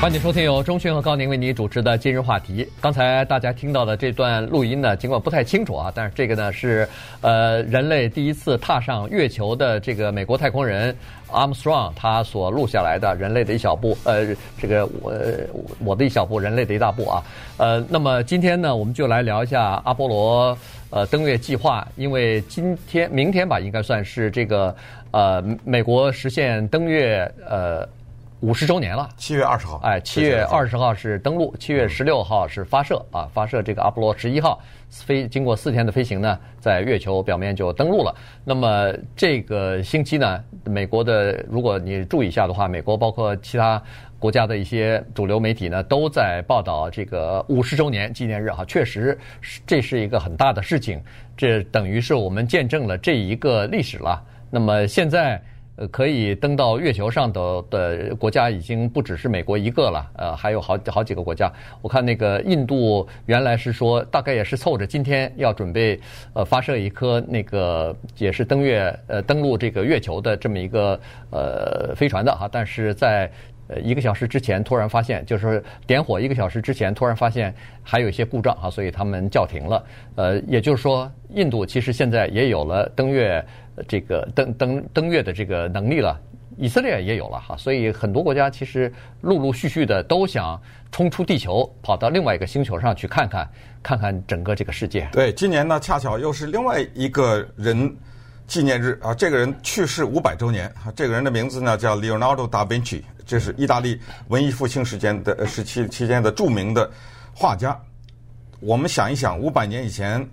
欢迎收听由钟迅和高宁为你主持的今日话题。刚才大家听到的这段录音呢，尽管不太清楚啊，但是这个呢是呃人类第一次踏上月球的这个美国太空人 Armstrong 他所录下来的人类的一小步，呃，这个我我的一小步，人类的一大步啊。呃，那么今天呢，我们就来聊一下阿波罗呃登月计划，因为今天明天吧，应该算是这个呃美国实现登月呃。五十周年了，七月二十号，哎，七月二十号是登陆，七月十六号是发射啊，发射这个阿波罗十一号飞，经过四天的飞行呢，在月球表面就登陆了。那么这个星期呢，美国的，如果你注意一下的话，美国包括其他国家的一些主流媒体呢，都在报道这个五十周年纪念日哈，确实这是一个很大的事情，这等于是我们见证了这一个历史了。那么现在。呃，可以登到月球上的的国家已经不只是美国一个了，呃，还有好好几个国家。我看那个印度原来是说，大概也是凑着今天要准备呃发射一颗那个也是登月呃登陆这个月球的这么一个呃飞船的哈，但是在呃一个小时之前突然发现，就是点火一个小时之前突然发现还有一些故障哈，所以他们叫停了。呃，也就是说，印度其实现在也有了登月。这个登登登月的这个能力了，以色列也有了哈，所以很多国家其实陆陆续续的都想冲出地球，跑到另外一个星球上去看看，看看整个这个世界。对，今年呢恰巧又是另外一个人纪念日啊，这个人去世五百周年啊，这个人的名字呢叫 Leonardo da Vinci，这是意大利文艺复兴时间的时期期间的著名的画家。我们想一想，五百年以前。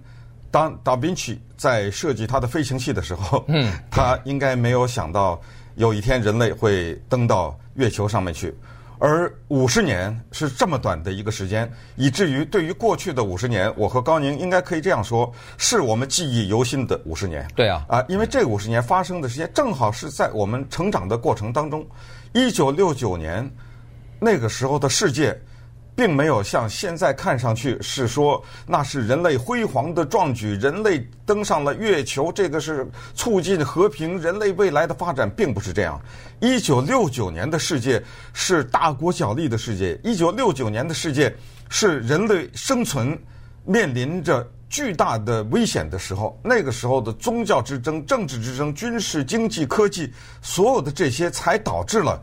当达芬奇在设计他的飞行器的时候，嗯，他应该没有想到有一天人类会登到月球上面去。而五十年是这么短的一个时间，以至于对于过去的五十年，我和高宁应该可以这样说，是我们记忆犹新的五十年。对啊，啊，因为这五十年发生的时间正好是在我们成长的过程当中。一九六九年那个时候的世界。并没有像现在看上去是说那是人类辉煌的壮举，人类登上了月球，这个是促进和平、人类未来的发展，并不是这样。一九六九年的世界是大国角力的世界，一九六九年的世界是人类生存面临着巨大的危险的时候。那个时候的宗教之争、政治之争、军事、经济、科技，所有的这些才导致了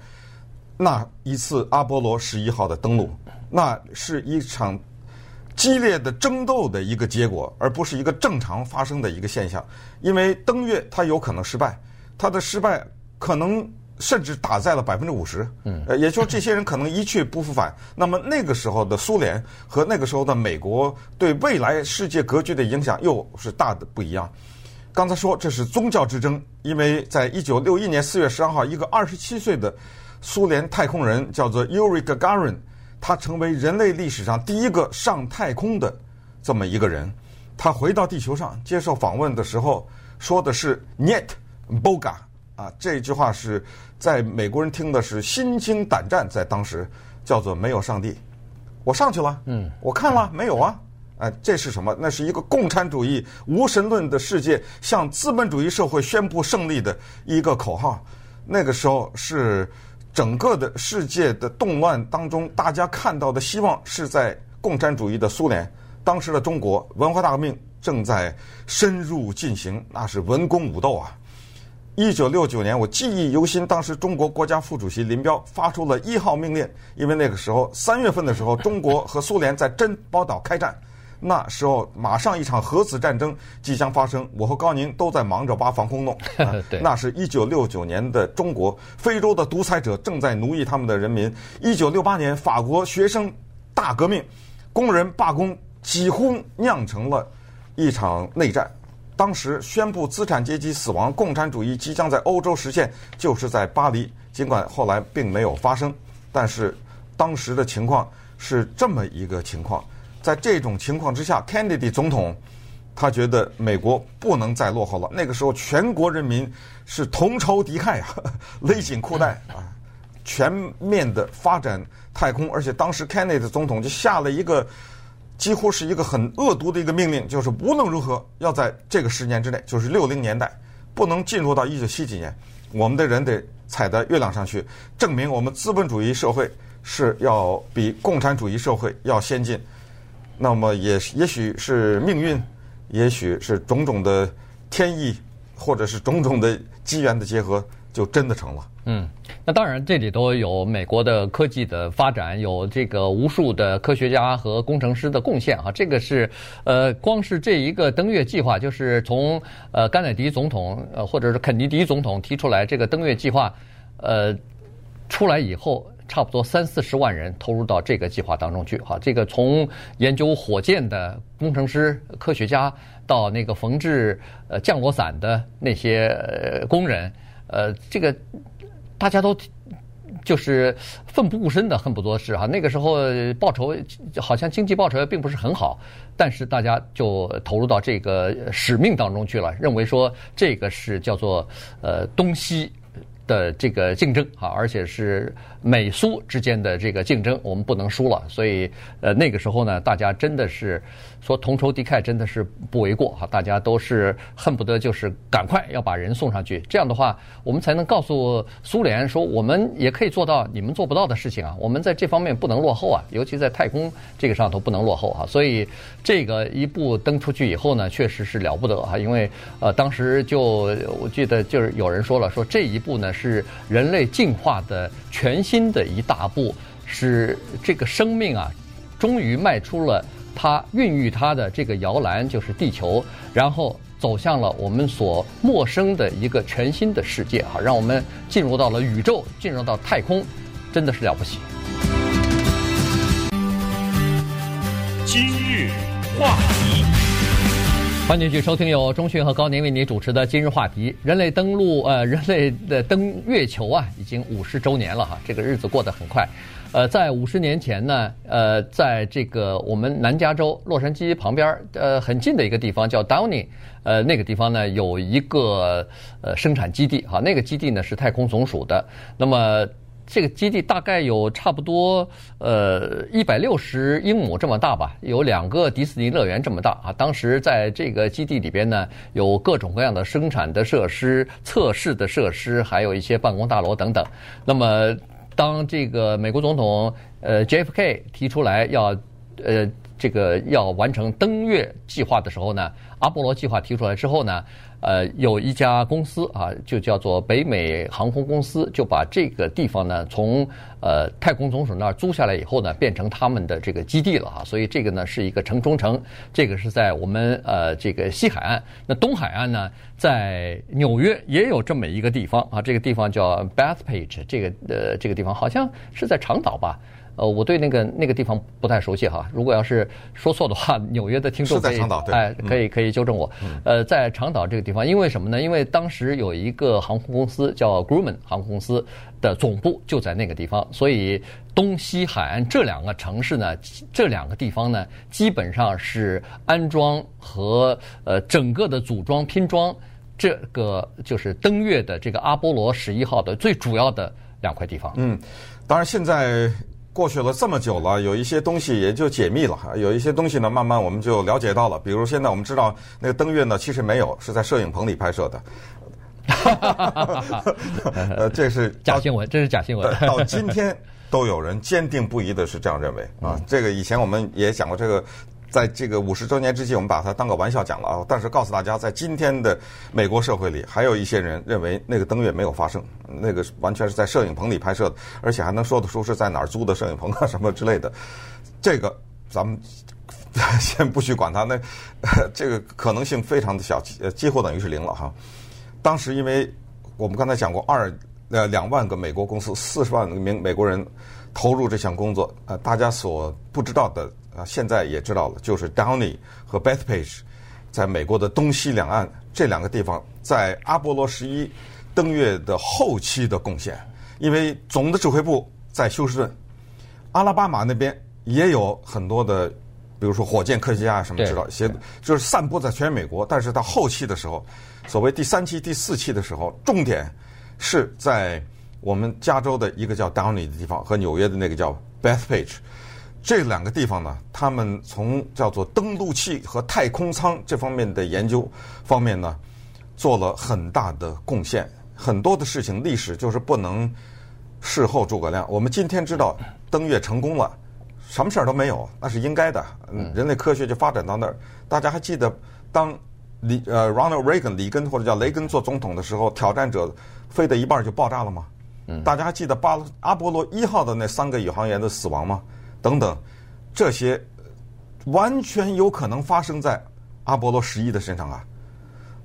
那一次阿波罗十一号的登陆。那是一场激烈的争斗的一个结果，而不是一个正常发生的一个现象。因为登月它有可能失败，它的失败可能甚至打在了百分之五十。嗯，呃，也就是这些人可能一去不复返。那么那个时候的苏联和那个时候的美国对未来世界格局的影响又是大的不一样。刚才说这是宗教之争，因为在一九六一年四月十二号，一个二十七岁的苏联太空人叫做 Yuri Gagarin。他成为人类历史上第一个上太空的这么一个人。他回到地球上接受访问的时候说的是 “net boga” 啊，这句话是在美国人听的是心惊胆战，在当时叫做“没有上帝”。我上去了，嗯，我看了，没有啊，哎，这是什么？那是一个共产主义无神论的世界向资本主义社会宣布胜利的一个口号。那个时候是整个的世界的动乱当中，大家看到的希望是在共产主义的苏联。当时的中国文化大革命正在深入进行，那是文攻武斗啊！一九六九年，我记忆犹新，当时中国国家副主席林彪发出了一号命令，因为那个时候三月份的时候，中国和苏联在珍宝岛开战。那时候马上一场核子战争即将发生，我和高宁都在忙着挖防空洞。那是一九六九年的中国，非洲的独裁者正在奴役他们的人民。一九六八年，法国学生大革命，工人罢工，几乎酿成了一场内战。当时宣布资产阶级死亡，共产主义即将在欧洲实现，就是在巴黎。尽管后来并没有发生，但是当时的情况是这么一个情况。在这种情况之下，Kennedy 总统他觉得美国不能再落后了。那个时候，全国人民是同仇敌忾呀，勒紧裤带啊，全面的发展太空，而且当时 Kennedy 总统就下了一个几乎是一个很恶毒的一个命令，就是无论如何要在这个十年之内，就是六零年代，不能进入到一九七几年，我们的人得踩到月亮上去，证明我们资本主义社会是要比共产主义社会要先进。那么也也许是命运，也许是种种的天意，或者是种种的机缘的结合，就真的成了。嗯，那当然，这里头有美国的科技的发展，有这个无数的科学家和工程师的贡献啊。这个是，呃，光是这一个登月计划，就是从呃甘乃迪总统呃或者是肯尼迪总统提出来这个登月计划，呃，出来以后，差不多三四十万人投入到这个计划当中去。哈，这个从研究火箭的工程师、科学家，到那个缝制呃降落伞的那些工人，呃，这个。大家都就是奋不顾身的，恨不得是哈。那个时候报酬好像经济报酬并不是很好，但是大家就投入到这个使命当中去了，认为说这个是叫做呃东西的这个竞争啊，而且是美苏之间的这个竞争，我们不能输了。所以呃那个时候呢，大家真的是。说同仇敌忾真的是不为过哈，大家都是恨不得就是赶快要把人送上去，这样的话我们才能告诉苏联说，我们也可以做到你们做不到的事情啊，我们在这方面不能落后啊，尤其在太空这个上头不能落后哈，所以这个一步登出去以后呢，确实是了不得哈，因为呃当时就我记得就是有人说了，说这一步呢是人类进化的全新的一大步，是这个生命啊终于迈出了。它孕育它的这个摇篮就是地球，然后走向了我们所陌生的一个全新的世界哈，让我们进入到了宇宙，进入到太空，真的是了不起。今日话题，欢迎继续收听由钟迅和高宁为您主持的今日话题。人类登陆呃，人类的登月球啊，已经五十周年了哈，这个日子过得很快。呃，在五十年前呢，呃，在这个我们南加州洛杉矶旁边，呃，很近的一个地方叫 Downey，呃，那个地方呢有一个呃生产基地，哈，那个基地呢是太空总署的。那么这个基地大概有差不多呃一百六十英亩这么大吧，有两个迪士尼乐园这么大啊。当时在这个基地里边呢，有各种各样的生产的设施、测试的设施，还有一些办公大楼等等。那么当这个美国总统呃 JFK 提出来要呃这个要完成登月计划的时候呢，阿波罗计划提出来之后呢，呃有一家公司啊就叫做北美航空公司，就把这个地方呢从呃太空总署那儿租下来以后呢，变成他们的这个基地了啊，所以这个呢是一个城中城，这个是在我们呃这个西海岸，那东海岸呢？在纽约也有这么一个地方啊，这个地方叫 Bath Page，这个呃这个地方好像是在长岛吧？呃，我对那个那个地方不太熟悉哈。如果要是说错的话，纽约的听众可以哎可以可以纠正我。呃，在长岛这个地方，因为什么呢？因为当时有一个航空公司叫 Grumman 航空公司的总部就在那个地方，所以东西海岸这两个城市呢，这两个地方呢，基本上是安装和呃整个的组装拼装。这个就是登月的这个阿波罗十一号的最主要的两块地方。嗯，当然现在过去了这么久了，有一些东西也就解密了，有一些东西呢，慢慢我们就了解到了。比如现在我们知道那个登月呢，其实没有，是在摄影棚里拍摄的。呃，这是 假新闻，这是假新闻。到今天都有人坚定不移的是这样认为啊。这个以前我们也讲过这个。在这个五十周年之际，我们把它当个玩笑讲了啊。但是告诉大家，在今天的美国社会里，还有一些人认为那个登月没有发生，那个完全是在摄影棚里拍摄的，而且还能说得出是在哪儿租的摄影棚啊什么之类的。这个咱们 先不去管它，那这个可能性非常的小，几乎等于是零了哈。当时因为我们刚才讲过，二呃两万个美国公司，四十万名美国人投入这项工作，呃，大家所不知道的。啊，现在也知道了，就是 Downey 和 Bethpage，在美国的东西两岸这两个地方，在阿波罗十一登月的后期的贡献。因为总的指挥部在休斯顿，阿拉巴马那边也有很多的，比如说火箭科学家什么知道，些就是散布在全美国。但是到后期的时候，所谓第三期、第四期的时候，重点是在我们加州的一个叫 Downey 的地方和纽约的那个叫 Bethpage，这两个地方呢，他们从叫做登陆器和太空舱这方面的研究方面呢，做了很大的贡献。很多的事情，历史就是不能事后诸葛亮。我们今天知道登月成功了，什么事儿都没有，那是应该的。人类科学就发展到那儿。大家还记得当李呃 Ronald Reagan 里根或者叫雷根做总统的时候，挑战者飞的一半就爆炸了吗？大家还记得巴阿波罗一号的那三个宇航员的死亡吗？等等，这些完全有可能发生在阿波罗十一的身上啊，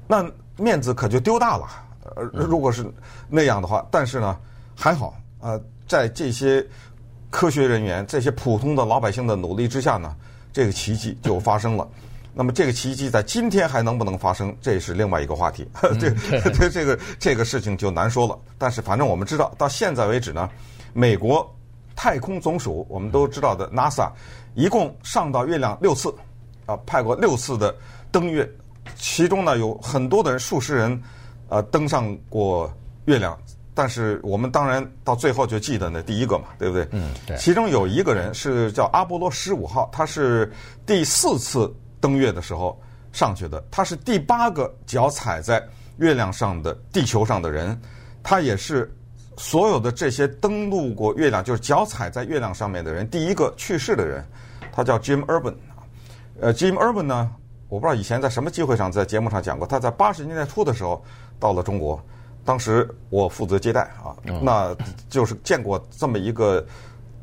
那面子可就丢大了。呃，如果是那样的话，但是呢，还好，呃，在这些科学人员、这些普通的老百姓的努力之下呢，这个奇迹就发生了。那么这个奇迹在今天还能不能发生，这是另外一个话题。这 这这个这个事情就难说了。但是反正我们知道，到现在为止呢，美国太空总署我们都知道的 NASA 一共上到月亮六次，啊，派过六次的登月，其中呢有很多的人，数十人。呃，登上过月亮，但是我们当然到最后就记得那第一个嘛，对不对？嗯，对。其中有一个人是叫阿波罗十五号，他是第四次登月的时候上去的，他是第八个脚踩在月亮上的地球上的人，他也是所有的这些登陆过月亮，就是脚踩在月亮上面的人第一个去世的人，他叫 Jim Urban。呃，Jim Urban 呢，我不知道以前在什么机会上在节目上讲过，他在八十年代初的时候。到了中国，当时我负责接待啊，那就是见过这么一个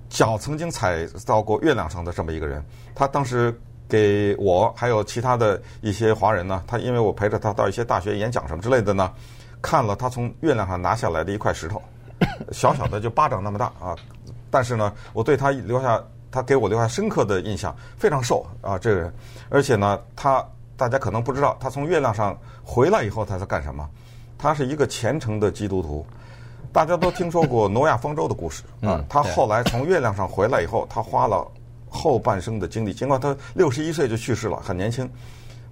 脚曾经踩到过月亮上的这么一个人。他当时给我还有其他的一些华人呢，他因为我陪着他到一些大学演讲什么之类的呢，看了他从月亮上拿下来的一块石头，小小的就巴掌那么大啊，但是呢，我对他留下他给我留下深刻的印象，非常瘦啊，这个人，而且呢，他大家可能不知道，他从月亮上回来以后他在干什么。他是一个虔诚的基督徒，大家都听说过挪亚方舟的故事啊。他后来从月亮上回来以后，他花了后半生的精力，尽管他六十一岁就去世了，很年轻，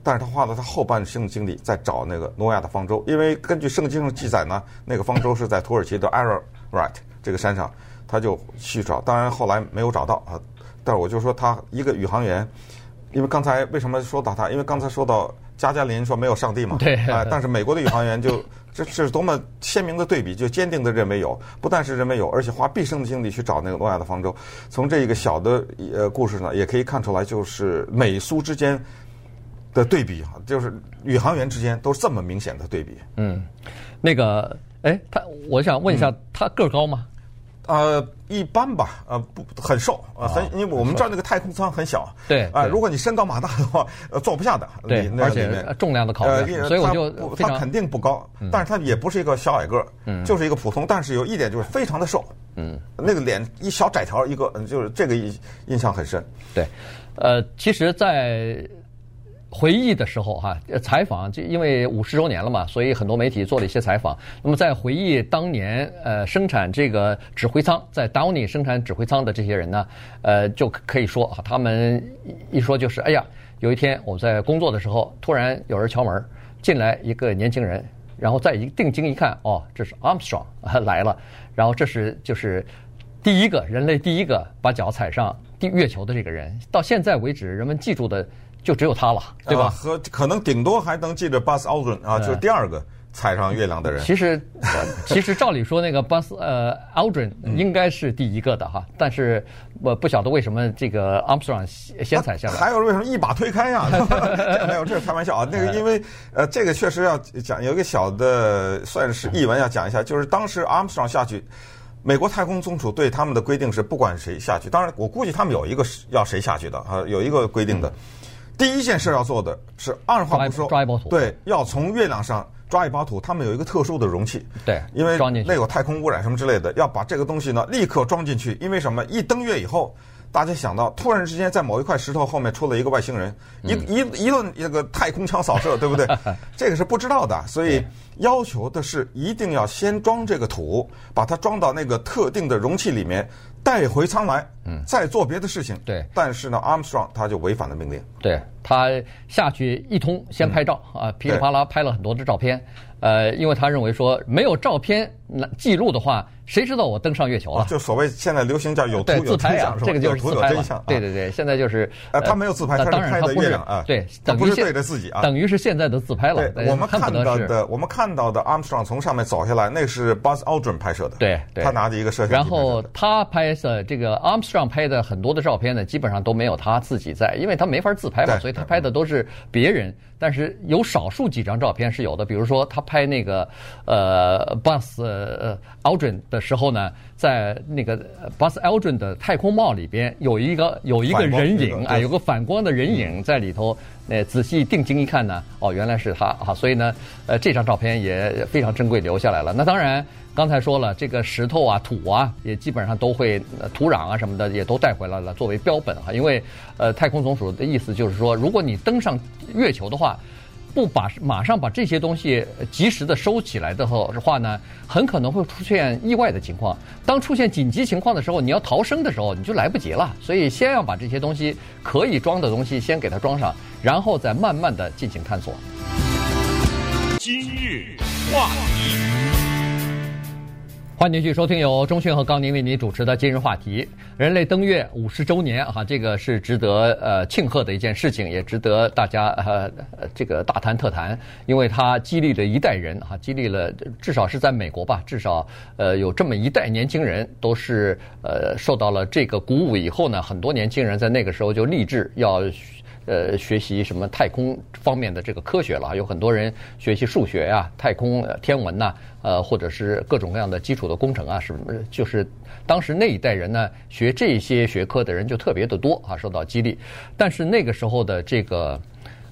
但是他花了他后半生的精力在找那个诺亚的方舟，因为根据圣经上记载呢，那个方舟是在土耳其的 Ararat 这个山上，他就去找，当然后来没有找到啊。但是我就说他一个宇航员，因为刚才为什么说到他？因为刚才说到。加加林说没有上帝嘛？对啊，但是美国的宇航员就这是多么鲜明的对比，就坚定的认为有，不但是认为有，而且花毕生的精力去找那个诺亚的方舟。从这一个小的呃故事呢，也可以看出来，就是美苏之间的对比哈，就是宇航员之间都是这么明显的对比。嗯，那个，哎，他，我想问一下，嗯、他个儿高吗？呃，一般吧，呃，不很瘦，呃，很，因为我们知道那个太空舱很小，对，啊，如果你身高马大的话，呃，坐不下的，对，而且重量的考虑，所以我就他肯定不高，但是他也不是一个小矮个，儿，就是一个普通，但是有一点就是非常的瘦，嗯，那个脸一小窄条一个，就是这个印印象很深，对，呃，其实，在。回忆的时候，哈，采访就因为五十周年了嘛，所以很多媒体做了一些采访。那么在回忆当年，呃，生产这个指挥舱，在 Downey 生产指挥舱的这些人呢，呃，就可以说啊，他们一说就是，哎呀，有一天我在工作的时候，突然有人敲门，进来一个年轻人，然后再一定睛一看，哦，这是 Armstrong 来了，然后这是就是第一个人类第一个把脚踩上地月球的这个人，到现在为止，人们记住的。就只有他了，对吧？和可能顶多还能记着 Buzz Aldrin 啊，就是第二个踩上月亮的人。其实，其实照理说，那个 Buzz 呃 Aldrin 应该是第一个的哈，但是我不晓得为什么这个 Armstrong 先踩下来。还有为什么一把推开呀？没有，这是开玩笑啊。那个因为呃，这个确实要讲有一个小的算是译文要讲一下，就是当时 Armstrong 下去，美国太空总署对他们的规定是不管谁下去，当然我估计他们有一个是要谁下去的啊，有一个规定的。第一件事要做的是二话不说，抓一包土，对，要从月亮上抓一包土。他们有一个特殊的容器，对，因为那有太空污染什么之类的，要把这个东西呢立刻装进去。因为什么？一登月以后，大家想到突然之间在某一块石头后面出了一个外星人，一一一顿那个太空枪扫射，对不对？这个是不知道的，所以要求的是一定要先装这个土，把它装到那个特定的容器里面。带回舱来，嗯，再做别的事情，对。但是呢，Armstrong 他就违反了命令，对。他下去一通先拍照啊，噼里啪啦拍了很多的照片。呃，因为他认为说没有照片来记录的话，谁知道我登上月球了？就所谓现在流行叫有图有自拍啊，这个就是自拍了。对对对，现在就是呃，他没有自拍，他是拍的月亮啊。对，他不是对着自己啊，等于是现在的自拍了。对，我们看到的，我们看到的 Armstrong 从上面走下来，那是 Buzz Aldrin 拍摄的。对，他拿着一个摄像机。然后他拍摄这个 Armstrong 拍的很多的照片呢，基本上都没有他自己在，因为他没法自拍嘛，所以他拍的都是别人。但是有少数几张照片是有的，比如说他拍那个。呃，Buzz 呃 Aldrin 的时候呢，在那个 Buzz Aldrin 的太空帽里边有一个有一个人影，啊，有个反光的人影在里头。那仔细定睛一看呢，哦，原来是他啊！所以呢，呃，这张照片也非常珍贵，留下来了。那当然，刚才说了，这个石头啊、土啊，也基本上都会，土壤啊什么的也都带回来了，作为标本哈。因为呃，太空总署的意思就是说，如果你登上月球的话。不把马上把这些东西及时的收起来的话呢，很可能会出现意外的情况。当出现紧急情况的时候，你要逃生的时候，你就来不及了。所以先要把这些东西可以装的东西先给它装上，然后再慢慢的进行探索。今日话题。欢迎继续收听由钟迅和高宁为您主持的今日话题。人类登月五十周年，哈，这个是值得呃庆贺的一件事情，也值得大家呃这个大谈特谈，因为它激励了一代人，哈，激励了至少是在美国吧，至少呃有这么一代年轻人都是呃受到了这个鼓舞以后呢，很多年轻人在那个时候就立志要。呃，学习什么太空方面的这个科学了，有很多人学习数学呀、太空天文呐，呃，或者是各种各样的基础的工程啊，什么就是当时那一代人呢，学这些学科的人就特别的多啊，受到激励。但是那个时候的这个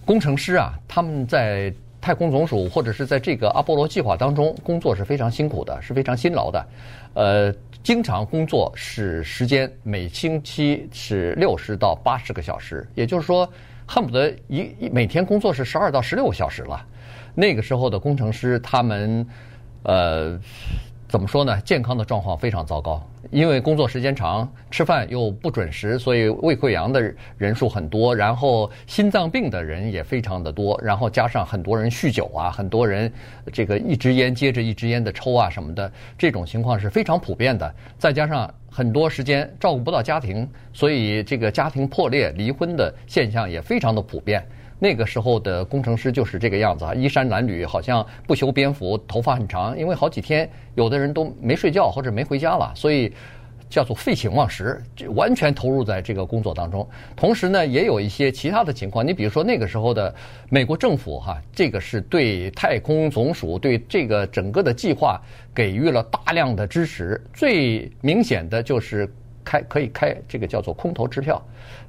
工程师啊，他们在太空总署或者是在这个阿波罗计划当中工作是非常辛苦的，是非常辛劳的，呃。经常工作是时间，每星期是六十到八十个小时，也就是说，恨不得一每天工作是十二到十六个小时了。那个时候的工程师，他们，呃。怎么说呢？健康的状况非常糟糕，因为工作时间长，吃饭又不准时，所以胃溃疡的人数很多，然后心脏病的人也非常的多，然后加上很多人酗酒啊，很多人这个一支烟接着一支烟的抽啊什么的，这种情况是非常普遍的。再加上很多时间照顾不到家庭，所以这个家庭破裂、离婚的现象也非常的普遍。那个时候的工程师就是这个样子啊，衣衫褴褛，好像不修边幅，头发很长，因为好几天有的人都没睡觉或者没回家了，所以叫做废寝忘食，就完全投入在这个工作当中。同时呢，也有一些其他的情况，你比如说那个时候的美国政府哈，这个是对太空总署对这个整个的计划给予了大量的支持，最明显的就是开可以开这个叫做空头支票，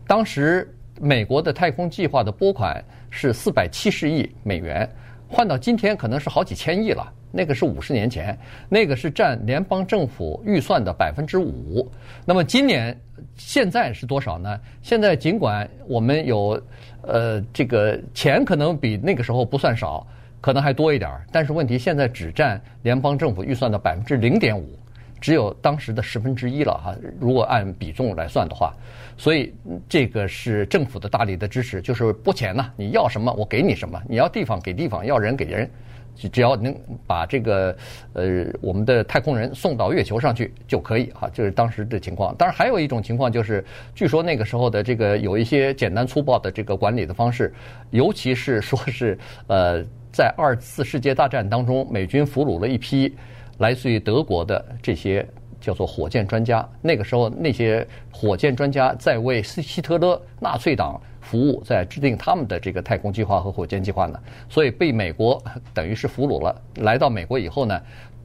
当时。美国的太空计划的拨款是四百七十亿美元，换到今天可能是好几千亿了。那个是五十年前，那个是占联邦政府预算的百分之五。那么今年现在是多少呢？现在尽管我们有呃这个钱可能比那个时候不算少，可能还多一点儿，但是问题现在只占联邦政府预算的百分之零点五。只有当时的十分之一了哈，如果按比重来算的话，所以这个是政府的大力的支持，就是拨钱呐，你要什么我给你什么，你要地方给地方，要人给人，只要能把这个呃我们的太空人送到月球上去就可以哈，就是当时的情况。当然还有一种情况就是，据说那个时候的这个有一些简单粗暴的这个管理的方式，尤其是说是呃在二次世界大战当中，美军俘虏了一批。来自于德国的这些叫做火箭专家，那个时候那些火箭专家在为希希特勒纳粹党服务，在制定他们的这个太空计划和火箭计划呢，所以被美国等于是俘虏了。来到美国以后呢，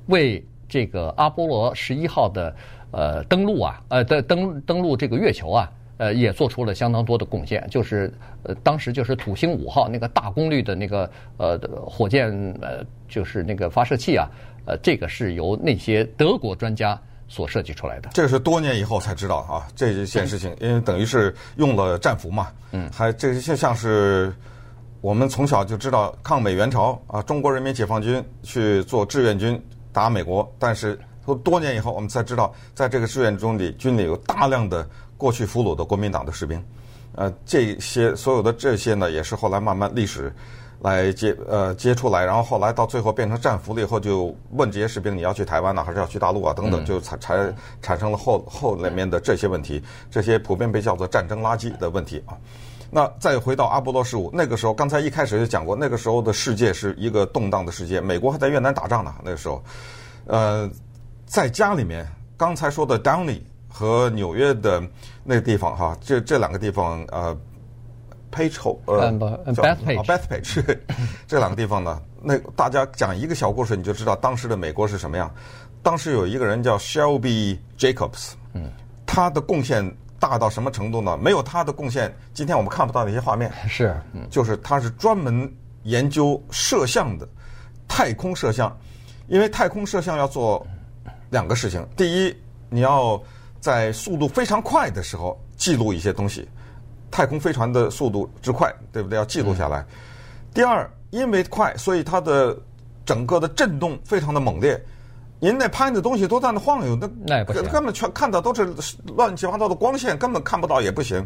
为这个阿波罗十一号的呃登陆啊，呃的登登陆这个月球啊，呃也做出了相当多的贡献。就是呃当时就是土星五号那个大功率的那个呃火箭呃就是那个发射器啊。呃，这个是由那些德国专家所设计出来的。这个是多年以后才知道啊，这件事情，因为等于是用了战俘嘛。嗯。还这些像是我们从小就知道抗美援朝啊，中国人民解放军去做志愿军打美国，但是都多年以后我们才知道，在这个志愿中里军里有大量的过去俘虏的国民党的士兵。呃，这些所有的这些呢，也是后来慢慢历史来接呃接出来，然后后来到最后变成战俘了以后，就问这些士兵你要去台湾呢，还是要去大陆啊？等等，就才才产生了后后里面的这些问题，这些普遍被叫做战争垃圾的问题啊。那再回到阿波罗十五，那个时候刚才一开始就讲过，那个时候的世界是一个动荡的世界，美国还在越南打仗呢，那个时候，呃，在家里面，刚才说的 Downey 和纽约的那个地方哈，这这两个地方呃，Page 呃，Bethpage Bethpage 这两个地方呢，那大家讲一个小故事，你就知道当时的美国是什么样。当时有一个人叫 Shelby Jacobs，嗯，他的贡献。大到什么程度呢？没有他的贡献，今天我们看不到那些画面。是，嗯就是他是专门研究摄像的，太空摄像。因为太空摄像要做两个事情：第一，你要在速度非常快的时候记录一些东西，太空飞船的速度之快，对不对？要记录下来。第二，因为快，所以它的整个的震动非常的猛烈。您那拍的东西都在那晃悠，那那也不行，根本全看到都是乱七八糟的光线，根本看不到也不行。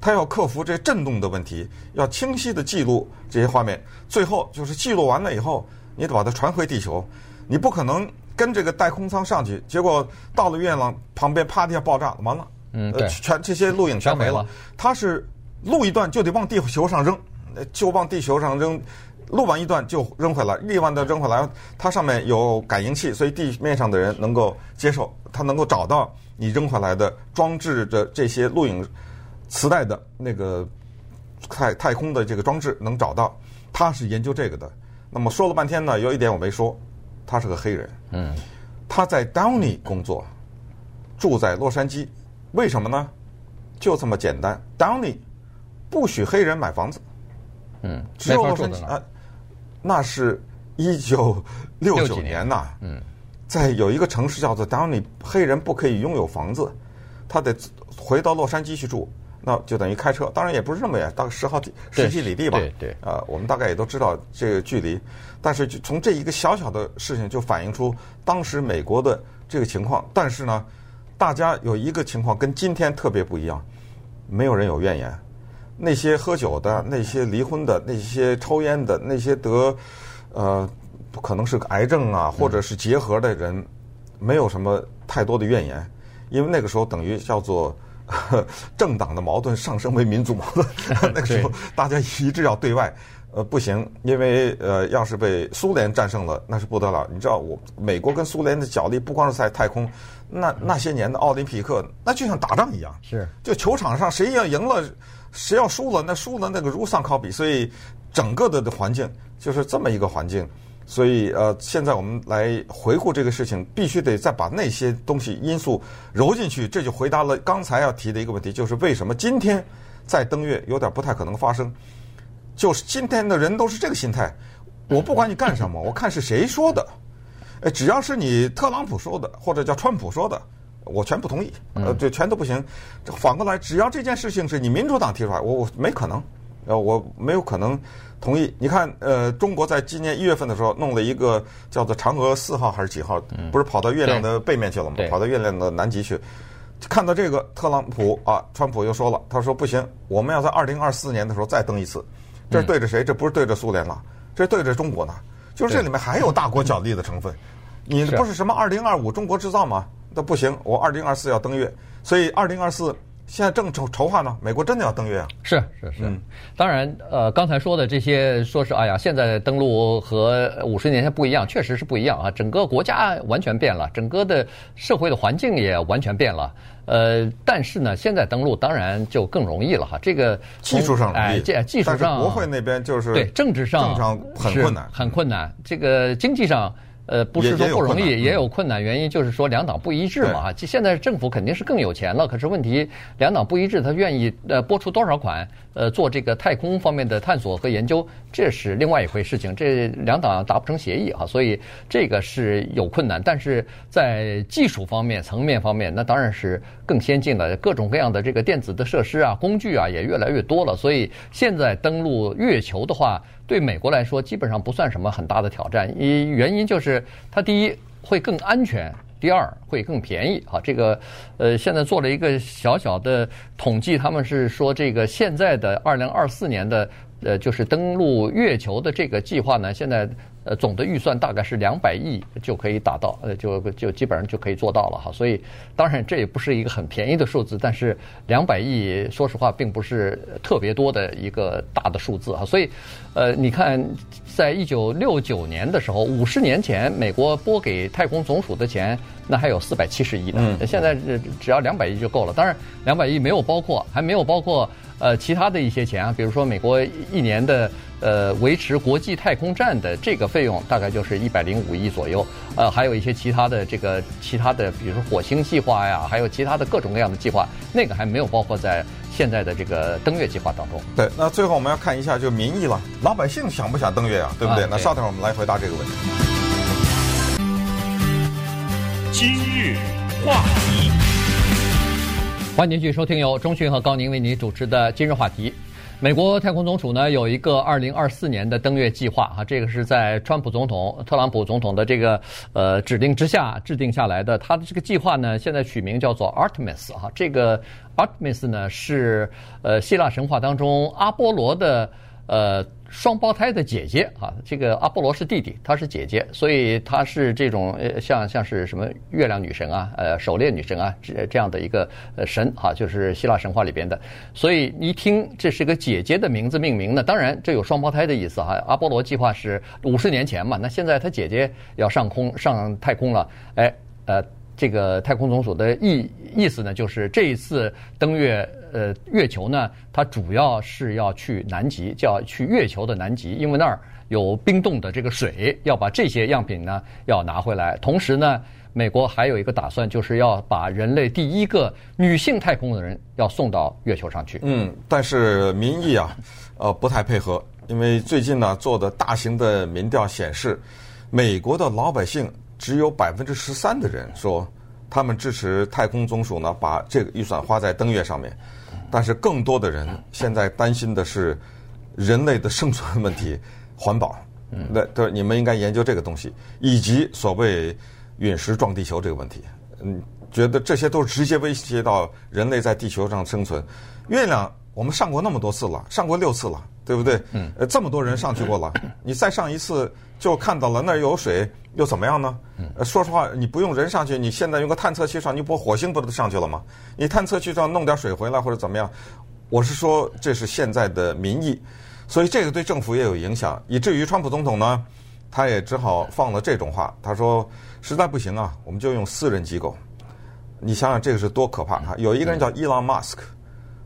他要克服这震动的问题，要清晰的记录这些画面。最后就是记录完了以后，你得把它传回地球。你不可能跟这个太空舱上去，结果到了月亮旁边，啪的一下爆炸，完了，嗯，对，全这些录影全没了。他是录一段就得往地球上扔，就往地球上扔。录完一段就扔回来，另外的扔回来，它上面有感应器，所以地面上的人能够接受，他能够找到你扔回来的装置的这些录影磁带的那个太太空的这个装置能找到。他是研究这个的。那么说了半天呢，有一点我没说，他是个黑人。嗯，他在 Downey 工作，住在洛杉矶，为什么呢？就这么简单，Downey 不许黑人买房子。嗯，只有洛杉矶啊。那是一九六九年。呐，嗯，在有一个城市叫做 Downey，黑人不可以拥有房子，他得回到洛杉矶去住，那就等于开车，当然也不是那么远，大概十好几十几里地吧，对对，啊，我们大概也都知道这个距离，但是就从这一个小小的事情就反映出当时美国的这个情况，但是呢，大家有一个情况跟今天特别不一样，没有人有怨言。那些喝酒的、那些离婚的、那些抽烟的、那些得呃可能是个癌症啊，或者是结核的人，没有什么太多的怨言，因为那个时候等于叫做 政党的矛盾上升为民族矛盾，那个时候大家一致要对外，呃不行，因为呃要是被苏联战胜了，那是不得了。你知道我美国跟苏联的角力不光是在太空，那那些年的奥林匹克，那就像打仗一样，是就球场上谁要赢了。谁要输了，那输了那个如丧考妣，所以整个的的环境就是这么一个环境。所以呃，现在我们来回顾这个事情，必须得再把那些东西因素揉进去，这就回答了刚才要提的一个问题，就是为什么今天在登月有点不太可能发生？就是今天的人都是这个心态，我不管你干什么，我看是谁说的，哎，只要是你特朗普说的或者叫川普说的。我全不同意，呃，对全都不行。反过来，只要这件事情是你民主党提出来，我我没可能，呃，我没有可能同意。你看，呃，中国在今年一月份的时候弄了一个叫做嫦娥四号还是几号，不是跑到月亮的背面去了吗？跑到月亮的南极去。看到这个，特朗普啊，川普又说了，他说不行，我们要在二零二四年的时候再登一次。这是对着谁？这不是对着苏联了，这是对着中国呢。就是这里面还有大国角力的成分。你不是什么二零二五中国制造吗？那不行，我二零二四要登月，所以二零二四现在正筹筹划呢。美国真的要登月啊？是是是，嗯、当然，呃，刚才说的这些，说是哎呀，现在登陆和五十年前不一样，确实是不一样啊。整个国家完全变了，整个的社会的环境也完全变了。呃，但是呢，现在登陆当然就更容易了哈。这个技术上容易，哎，这技术上，国会那边就是对政治上政治上很困难，很困难。这个经济上。呃，不是说不容易，也，有困难。原因就是说两党不一致嘛。对现在政府肯定是更有钱了，可是问题两党不一致，他愿意呃拨出多少款呃做这个太空方面的探索和研究，这是另外一回事情。这两党达不成协议啊，所以这个是有困难。但是在技术方面、层面方面，那当然是更先进了，各种各样的这个电子的设施啊、工具啊也越来越多了。所以现在登陆月球的话，对美国来说基本上不算什么很大的挑战。一原因就是。它第一会更安全，第二会更便宜啊。这个呃，现在做了一个小小的统计，他们是说这个现在的二零二四年的呃，就是登陆月球的这个计划呢，现在。呃，总的预算大概是两百亿就可以达到，呃，就就基本上就可以做到了哈。所以，当然这也不是一个很便宜的数字，但是两百亿，说实话并不是特别多的一个大的数字哈。所以，呃，你看，在一九六九年的时候，五十年前，美国拨给太空总署的钱，那还有四百七十亿呢。嗯。现在只要两百亿就够了。当然，两百亿没有包括，还没有包括呃其他的一些钱啊，比如说美国一年的。呃，维持国际太空站的这个费用大概就是一百零五亿左右。呃，还有一些其他的这个其他的，比如说火星计划呀，还有其他的各种各样的计划，那个还没有包括在现在的这个登月计划当中。对，那最后我们要看一下就民意了，老百姓想不想登月啊？对不对？啊、对，那稍等会儿我们来回答这个问题。话题，欢迎继续收听由中讯和高宁为您主持的今日话题。美国太空总署呢有一个二零二四年的登月计划啊，这个是在川普总统、特朗普总统的这个呃指令之下制定下来的。他的这个计划呢，现在取名叫做 Artemis 哈，这个 Artemis 呢是呃希腊神话当中阿波罗的呃。双胞胎的姐姐啊，这个阿波罗是弟弟，她是姐姐，所以她是这种呃像像是什么月亮女神啊，呃狩猎女神啊这这样的一个呃神哈，就是希腊神话里边的。所以一听这是个姐姐的名字命名呢，当然这有双胞胎的意思哈。阿波罗计划是五十年前嘛，那现在他姐姐要上空上太空了，哎呃。这个太空总署的意意思呢，就是这一次登月，呃，月球呢，它主要是要去南极，叫去月球的南极，因为那儿有冰冻的这个水，要把这些样品呢要拿回来。同时呢，美国还有一个打算，就是要把人类第一个女性太空的人要送到月球上去。嗯，但是民意啊，呃，不太配合，因为最近呢做的大型的民调显示，美国的老百姓。只有百分之十三的人说他们支持太空总署呢，把这个预算花在登月上面。但是更多的人现在担心的是人类的生存问题、环保。那对你们应该研究这个东西，以及所谓陨石撞地球这个问题。嗯，觉得这些都是直接威胁到人类在地球上生存。月亮我们上过那么多次了，上过六次了，对不对？嗯。呃，这么多人上去过了，你再上一次就看到了那儿有水。又怎么样呢？呃，说实话，你不用人上去，你现在用个探测器上，你不火星不都上去了吗？你探测器上弄点水回来或者怎么样？我是说，这是现在的民意，所以这个对政府也有影响，以至于川普总统呢，他也只好放了这种话，他说实在不行啊，我们就用私人机构。你想想这个是多可怕啊！有一个人叫伊朗马斯克，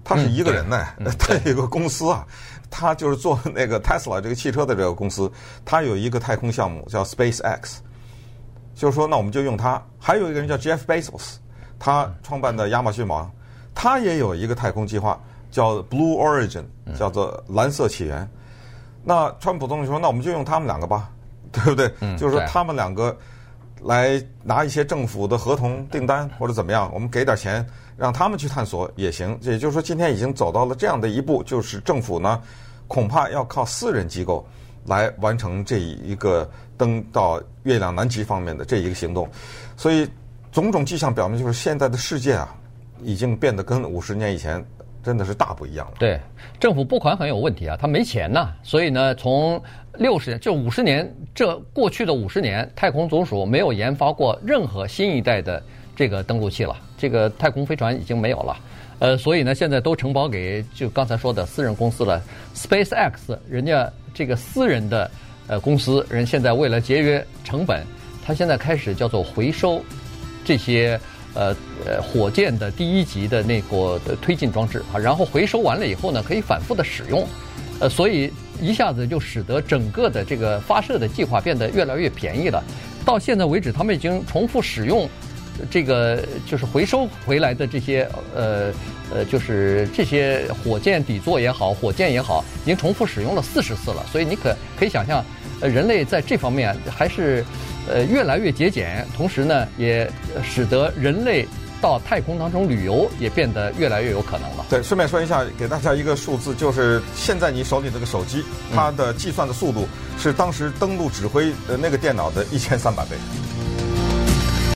他是一个人呢，他有一个公司啊。他就是做那个 Tesla 这个汽车的这个公司，他有一个太空项目叫 SpaceX，就是说，那我们就用它。还有一个人叫 Jeff Bezos，他创办的亚马逊网，他也有一个太空计划叫 Blue Origin，叫做蓝色起源。那川普总统说，那我们就用他们两个吧，对不对？就是说他们两个来拿一些政府的合同订单或者怎么样，我们给点钱让他们去探索也行。也就是说，今天已经走到了这样的一步，就是政府呢。恐怕要靠私人机构来完成这一个登到月亮南极方面的这一个行动，所以种种迹象表明，就是现在的世界啊，已经变得跟五十年以前真的是大不一样了。对，政府拨款很有问题啊，他没钱呐，所以呢，从六十年就五十年这过去的五十年，太空总署没有研发过任何新一代的这个登陆器了，这个太空飞船已经没有了。呃，所以呢，现在都承包给就刚才说的私人公司了。SpaceX，人家这个私人的呃公司，人现在为了节约成本，他现在开始叫做回收这些呃呃火箭的第一级的那个的推进装置啊，然后回收完了以后呢，可以反复的使用，呃，所以一下子就使得整个的这个发射的计划变得越来越便宜了。到现在为止，他们已经重复使用。这个就是回收回来的这些呃呃，就是这些火箭底座也好，火箭也好，已经重复使用了四十次了。所以你可可以想象，呃，人类在这方面还是呃越来越节俭，同时呢，也使得人类到太空当中旅游也变得越来越有可能了。对，顺便说一下，给大家一个数字，就是现在你手里这个手机，它的计算的速度是当时登陆指挥的那个电脑的一千三百倍。